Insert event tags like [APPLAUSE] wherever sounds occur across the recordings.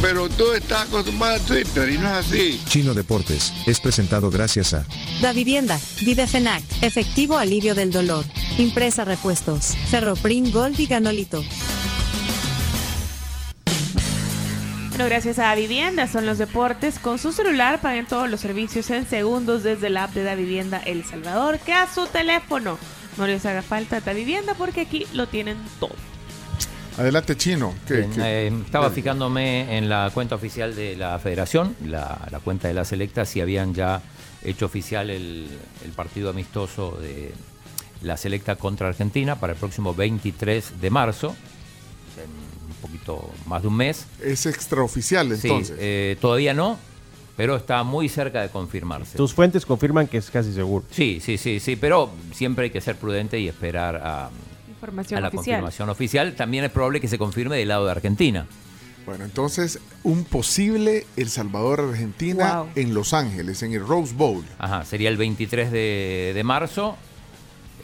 Pero tú estás acostumbrado a Twitter y no es así. Chino Deportes es presentado gracias a Da Vivienda, Videfenac, Efectivo Alivio del Dolor, Impresa Repuestos, Ferroprim Gold y Ganolito. Bueno, gracias a Da Vivienda son los deportes. Con su celular paguen todos los servicios en segundos desde la app de Da Vivienda El Salvador, que a su teléfono. No les haga falta Da Vivienda porque aquí lo tienen todo. Adelante, Chino. ¿Qué- Bien, qué- eh, estaba fijándome en la cuenta oficial de la federación, la, la cuenta de la selecta, si habían ya hecho oficial el, el partido amistoso de la selecta contra Argentina para el próximo 23 de marzo, en un poquito más de un mes. Es extraoficial, Sí, entonces. eh, todavía no, pero está muy cerca de confirmarse. Tus fuentes confirman que es casi seguro. Sí, sí, sí, sí, pero siempre hay que ser prudente y esperar a, A la oficial. confirmación oficial. También es probable que se confirme del lado de Argentina. Bueno, entonces, un posible El Salvador-Argentina Wow. en Los Ángeles, en el Rose Bowl. Ajá, sería el 23 de, de marzo,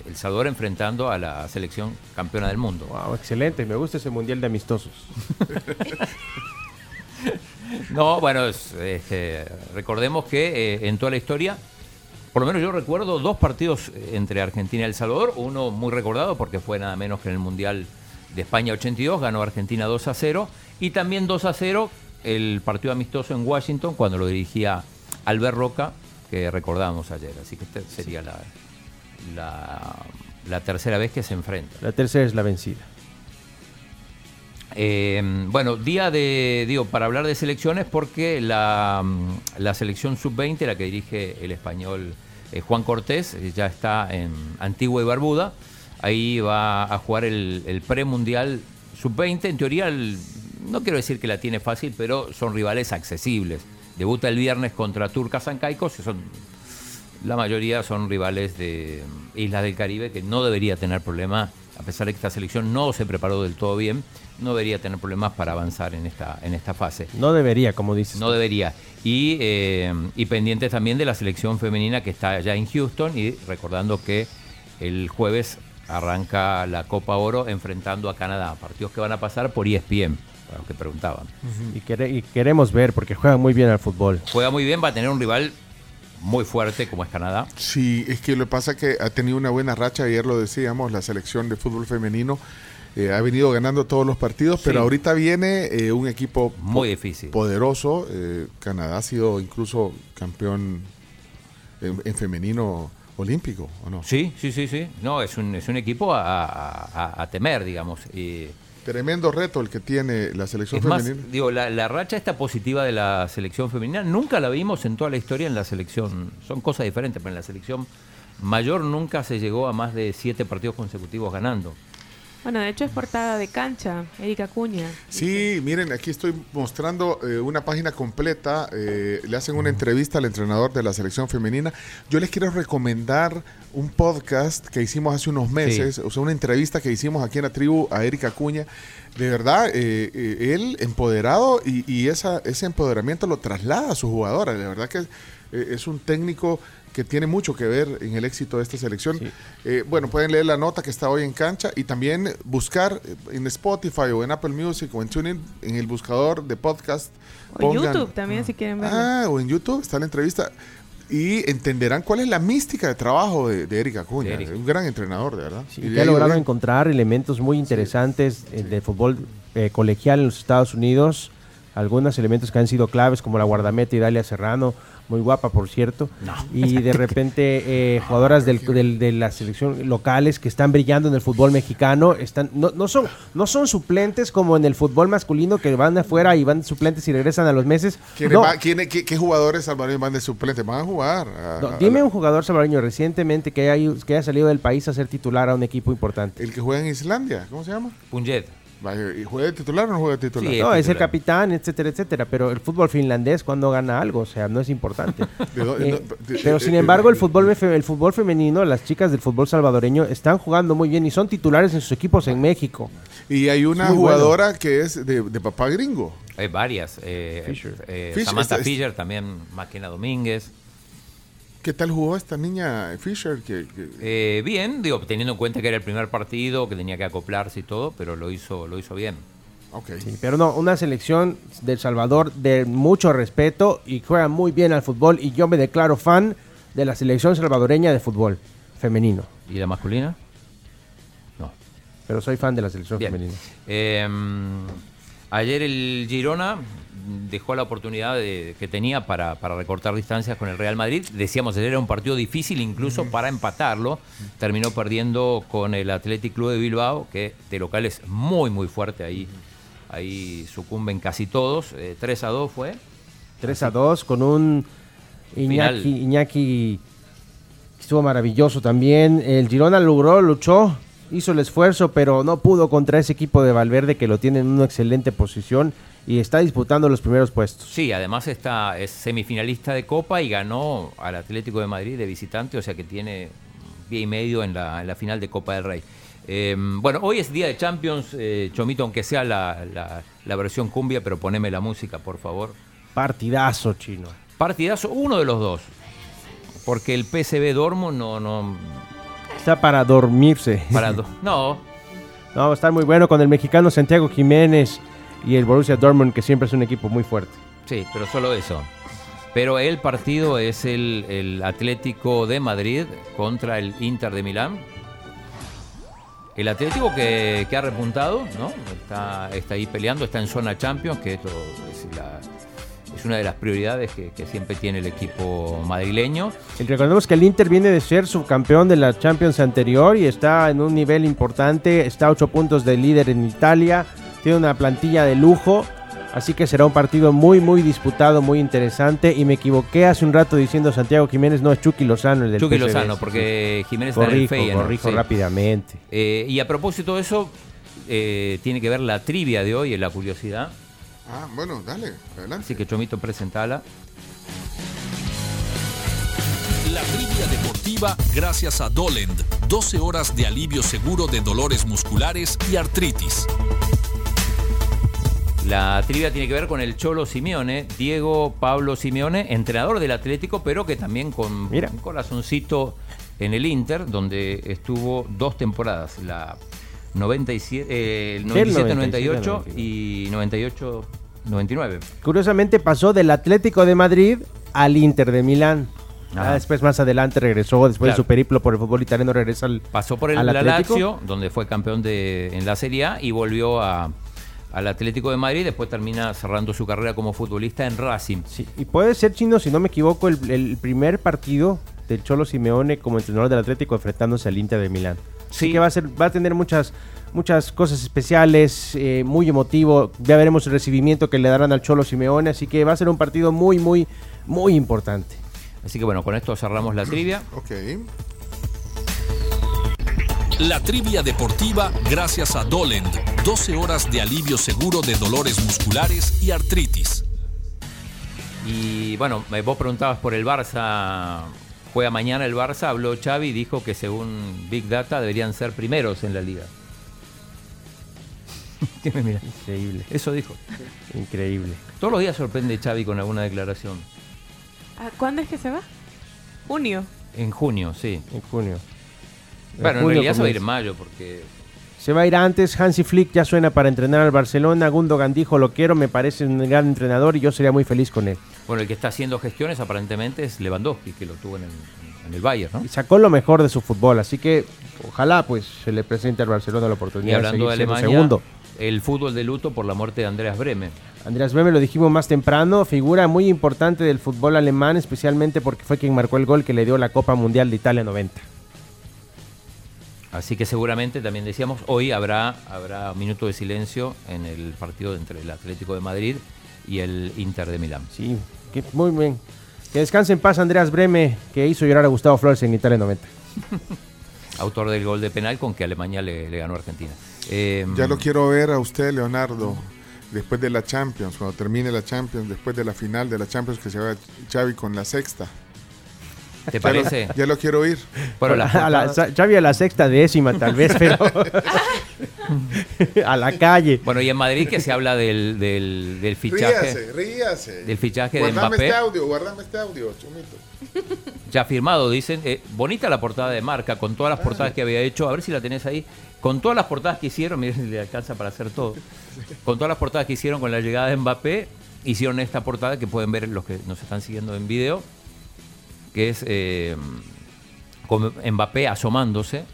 El Salvador enfrentando a la selección campeona del mundo. Wow, excelente. Me gusta ese mundial de amistosos. [LAUGHS] No, bueno, es, recordemos que eh, en toda la historia, por lo menos yo recuerdo dos partidos eh, entre Argentina y El Salvador, uno muy recordado porque fue nada menos que en el Mundial de España 82, ganó Argentina 2 a 0, y también 2 a 0 el partido amistoso en Washington cuando lo dirigía Albert Roca, que recordamos ayer, así que esta sería la, la, la tercera vez que se enfrentan. La tercera es la vencida. Eh, bueno, día de, digo, para hablar de selecciones, porque la, mm, la selección sub-20, la que dirige el español eh, Juan Cortés, eh, ya está en Antigua y Barbuda. Ahí va a jugar el, premundial sub-20. En teoría, no quiero decir que la tiene fácil, pero son rivales accesibles. Debuta el viernes contra Turcas Caicos, que son la mayoría son rivales de mm, Islas del Caribe que no debería tener problema, a pesar de que esta selección no se preparó del todo bien, no debería tener problemas para avanzar en esta, en esta fase. No debería, como dices. No debería. Y, eh, y pendientes también de la selección femenina que está allá en Houston y recordando que el jueves arranca la Copa Oro enfrentando a Canadá, partidos que van a pasar por ESPN, para los que preguntaban. y, quere- y queremos ver porque juegan muy bien al fútbol. Juega muy bien, va a tener un rival muy fuerte como es Canadá. Sí, es que lo que pasa es que ha tenido una buena racha, ayer lo decíamos, la selección de fútbol femenino eh, ha venido ganando todos los partidos, pero ahorita viene eh, un equipo po- Muy difícil. poderoso. eh, Canadá ha sido incluso campeón en, en femenino olímpico, ¿o no? Sí, sí, sí, sí. No, es un, es un equipo a, a- a- a temer, digamos. Y Tremendo reto el que tiene la selección es más, femenina. digo, la, la racha esta positiva de la selección femenina nunca la vimos en toda la historia en la selección. Son cosas diferentes, pero en la selección mayor nunca se llegó a más de siete partidos consecutivos ganando. Bueno, de hecho es portada de cancha, Erika Cuña. Sí, miren, aquí estoy mostrando eh, una página completa. eh, le hacen una entrevista al entrenador de la selección femenina. Yo les quiero recomendar un podcast que hicimos hace unos meses, o sea, una entrevista que hicimos aquí en la tribu a Erika Cuña. De verdad, eh, eh, él empoderado y, y esa, ese empoderamiento lo traslada a sus jugadoras. De verdad que eh, es un técnico que tiene mucho que ver en el éxito de esta selección. Eh, bueno, pueden leer la nota que está hoy en cancha y también buscar eh, en Spotify o en Apple Music o en TuneIn, en el buscador de podcast. O en YouTube también, si quieren verlo. Ah, o en YouTube está la entrevista. Y entenderán cuál es la mística de trabajo de, de Erika Acuña. De Erika. Un gran entrenador, de verdad. Sí, Y logrado bien. encontrar elementos muy interesantes eh, del fútbol eh, colegial en los Estados Unidos. Algunos elementos que han sido claves, como la guardameta Idalia Serrano, muy guapa, por cierto. Y de [LAUGHS] repente, eh, jugadoras del- del- de la selección locales que están brillando en el fútbol mexicano. están no, no, son, no son suplentes como en el fútbol masculino, que van afuera y van suplentes y regresan a los meses. ¿Quiénes No, va- quiénes- qué, qué jugadores salvadoreños van de suplente? Van a jugar. a- no, a- dime a- un jugador salvadoreño recientemente que haya, que haya salido del país a ser titular a un equipo importante. El que juega en Islandia, ¿cómo se llama? Punjet. ¿Y juega de titular o no juega de titular? Sí, No, es el capitán, etcétera, etcétera. Pero el fútbol finlandés cuando gana algo, o sea, no es importante. [LAUGHS] Eh, pero sin embargo, el fútbol, el fútbol femenino, las chicas del fútbol salvadoreño están jugando muy bien y son titulares en sus equipos en México. Y hay una Muy bueno. jugadora que es de, de papá gringo. Hay varias. eh, Fisher. eh, Fisher, Samantha Fisher, también Máquina Domínguez. ¿Qué tal jugó esta niña Fisher? Que, que- Eh, bien, digo, teniendo en cuenta que era el primer partido, que tenía que acoplarse y todo, pero lo hizo, lo hizo bien. ok. Sí, pero no, una selección del Salvador de mucho respeto y juega muy bien al fútbol y yo me declaro fan de la selección salvadoreña de fútbol femenino. ¿Y la masculina? No. Pero soy fan de la selección Bien. femenina. Eh, ayer el Girona dejó la oportunidad de- que tenía para, para recortar distancias con el Real Madrid. Decíamos, ayer era un partido difícil incluso para empatarlo. Terminó perdiendo con el Athletic Club de Bilbao, que de local es muy, muy fuerte. Ahí, ahí sucumben casi todos. Eh, 3 a 2 fue. 3 a 2 con un Iñaki. Iñaki que estuvo maravilloso también. El Girona logró, luchó, hizo el esfuerzo, pero no pudo contra ese equipo de Valverde que lo tiene en una excelente posición y está disputando los primeros puestos. Sí, además está, es semifinalista de Copa y ganó al Atlético de Madrid de visitante, o sea que tiene pie y medio en la, en la final de Copa del Rey. Eh, bueno, hoy es día de Champions, eh, Chomito, aunque sea la, la- la versión cumbia, pero poneme la música, por favor. Partidazo chino. Partidazo, uno de los dos. Porque el PSV Dortmund no, no, Está para dormirse. para do- [LAUGHS] no, No, va a estar muy bueno con el mexicano Santiago Jiménez y el Borussia Dortmund, que siempre es un equipo muy fuerte. Sí, pero solo eso. Pero el partido es el, el Atlético de Madrid contra el Inter de Milán. El Atlético que, que ha repuntado, ¿no? Está, está ahí peleando, está en zona Champions, que esto es, la- es una de las prioridades que, que siempre tiene el equipo madrileño. Y recordemos que el Inter viene de ser subcampeón de la Champions anterior y está en un nivel importante, está a 8 puntos de líder en Italia, tiene una plantilla de lujo, así que será un partido muy muy disputado, muy interesante y me equivoqué hace un rato diciendo Santiago Jiménez, no es Chucky Lozano el del Chucky. Lozano, porque Jiménez está en el Corrijo, Feyenoord, corrijo sí. rápidamente. Eh, y a propósito de eso, eh, tiene que ver la trivia de hoy, en la curiosidad. Ah, bueno, dale, adelante. Así que Chomito, presentala. La trivia deportiva gracias a Dolend. 12 horas de alivio seguro de dolores musculares y artritis. La trivia tiene que ver con el Cholo Simeone, Diego Pablo Simeone, entrenador del Atlético, pero que también con Mira. un corazoncito en el Inter, donde estuvo dos temporadas, la 97, eh, el 97-98 y 98-99. Curiosamente pasó del Atlético de Madrid al Inter de Milán. Después más adelante regresó, después de su periplo por el fútbol italiano regresa al, Pasó por el al la Atlético. Lazio, donde fue campeón de, en la Serie A, y volvió a- al Atlético de Madrid, después termina cerrando su carrera como futbolista en Racing. Sí, y puede ser chino, si no me equivoco, el, el primer partido del Cholo Simeone como entrenador del Atlético enfrentándose al Inter de Milán. Así Sí. que va a ser, va a tener muchas, muchas cosas especiales, eh, muy emotivo. Ya veremos el recibimiento que le darán al Cholo Simeone, así que va a ser un partido muy, muy, muy importante. Así que bueno, con esto cerramos la trivia. [CLEARS THROAT] Ok. La trivia deportiva gracias a Dolend. 12 horas de alivio seguro de dolores musculares y artritis. Y bueno, eh, vos preguntabas por el Barça. Juega mañana el Barça, habló Xavi y dijo que según Big Data deberían ser primeros en la liga. [LAUGHS] ¿Qué me mira? Increíble, Eso dijo. increíble. Todos los días sorprende Xavi con alguna declaración. Ah, ¿Cuándo es que se va? Junio. En junio, sí. En junio. En Bueno, en junio realidad se va a ir en mayo porque Se va a ir antes, Hansi Flick ya suena para entrenar al Barcelona, Gundogan dijo lo quiero, me parece un gran entrenador y yo sería muy feliz con él. Bueno, el que está haciendo gestiones aparentemente es Lewandowski, que lo tuvo en el, en el Bayern, ¿no? Y sacó lo mejor de su fútbol, así que ojalá pues se le presente al Barcelona la Y oportunidad hablando de seguir Alemania, segundo. el fútbol de luto por la muerte de Andreas Breme. Andreas Beme lo dijimos más temprano, figura muy importante del fútbol alemán, especialmente porque fue quien marcó el gol que le dio la Copa Mundial de Italia 90. Así que seguramente también decíamos, hoy habrá, habrá un minuto de silencio en el partido entre el Atlético de Madrid y el Inter de Milán. Sí, que muy bien. Que descanse en paz Andreas Breme, que hizo llorar a Gustavo Flores en Italia 90. [LAUGHS] Autor del gol de penal con que Alemania le, le ganó a Argentina. Eh, Ya lo quiero ver a usted, Leonardo, después de la Champions, cuando termine la Champions, después de la final de la Champions que se va Xavi con la sexta. ¿Te Ya lo- parece? Ya lo quiero oír. Bueno, las a la, portadas- Xavi a la sexta décima, tal vez, pero. [LAUGHS] a la calle. Bueno, y en Madrid que se habla del, del, del fichaje. Ríase, ríase. Del fichaje de guardame Mbappé. este audio, guardame este audio, chumito. Ya firmado, dicen. Eh, bonita la portada de marca, con todas las portadas que había hecho. A ver si la tenés ahí. Con todas las portadas que hicieron, [LAUGHS] miren si le alcanza para hacer todo. Con todas las portadas que hicieron con la llegada de Mbappé, hicieron esta portada que pueden ver los que nos están siguiendo en video, que es eh, con Mbappé asomándose.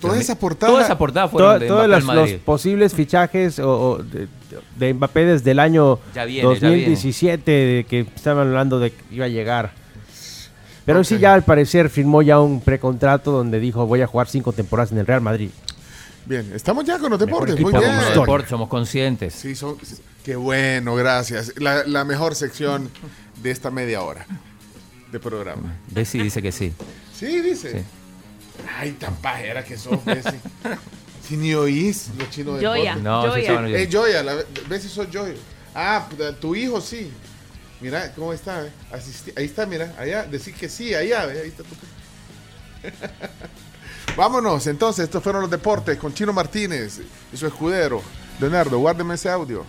Toda esa portada. Toda esa portada fueron de todos Mbappé Madrid. los posibles fichajes o, o de, de Mbappé desde el año Ya viene, ya 2017, de que estaban hablando de que iba a llegar. Pero sí, ya al parecer firmó ya un precontrato donde dijo voy a jugar cinco temporadas en el Real Madrid. Bien, estamos ya con los deportes. Muy bien. deportes, somos conscientes. Sí, son, qué bueno, gracias. La, la mejor sección de esta media hora de programa. Bessie dice que sí. Sí, dice. Sí. Ay, tan pajera que sos, Bessie. [LAUGHS] Si ni oís los chinos de Joya. deporte. No, Joya. estaban Eh, Joya, la, Bessie sos Joya. Ah, puta, tu hijo sí. Mira, ¿cómo está? eh? Ahí está, mira, allá, decir que sí, allá, ve, ahí está tu [LAUGHS] Vámonos, entonces, estos fueron los deportes con Chino Martínez y su escudero. Leonardo, guárdeme ese audio.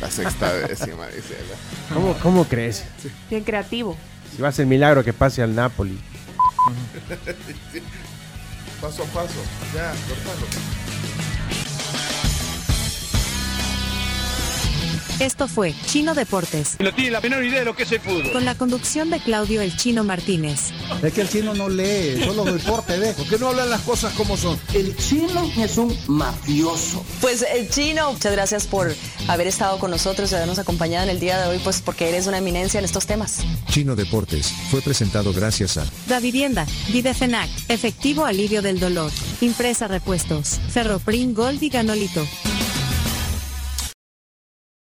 La sexta décima, dice. ¿verdad? ¿Cómo, cómo crees? Bien creativo. Si va a ser milagro que pase al Napoli. [LAUGHS] Paso a paso. Ya, cortalo. Esto fue Chino Deportes, No tiene la menor idea de lo que es el fútbol. con la conducción de Claudio El Chino Martínez. Es que el chino no lee, solo deporte ve. ¿Por qué no hablan las cosas como son? El chino es un mafioso. Pues el chino, muchas gracias por haber estado con nosotros y habernos acompañado en el día de hoy, pues porque eres una eminencia en estos temas. Chino Deportes fue presentado gracias a Da Vivienda, Videfenac, Efectivo Alivio del Dolor, Impresa Repuestos, Ferroprim Gold y Ganolito.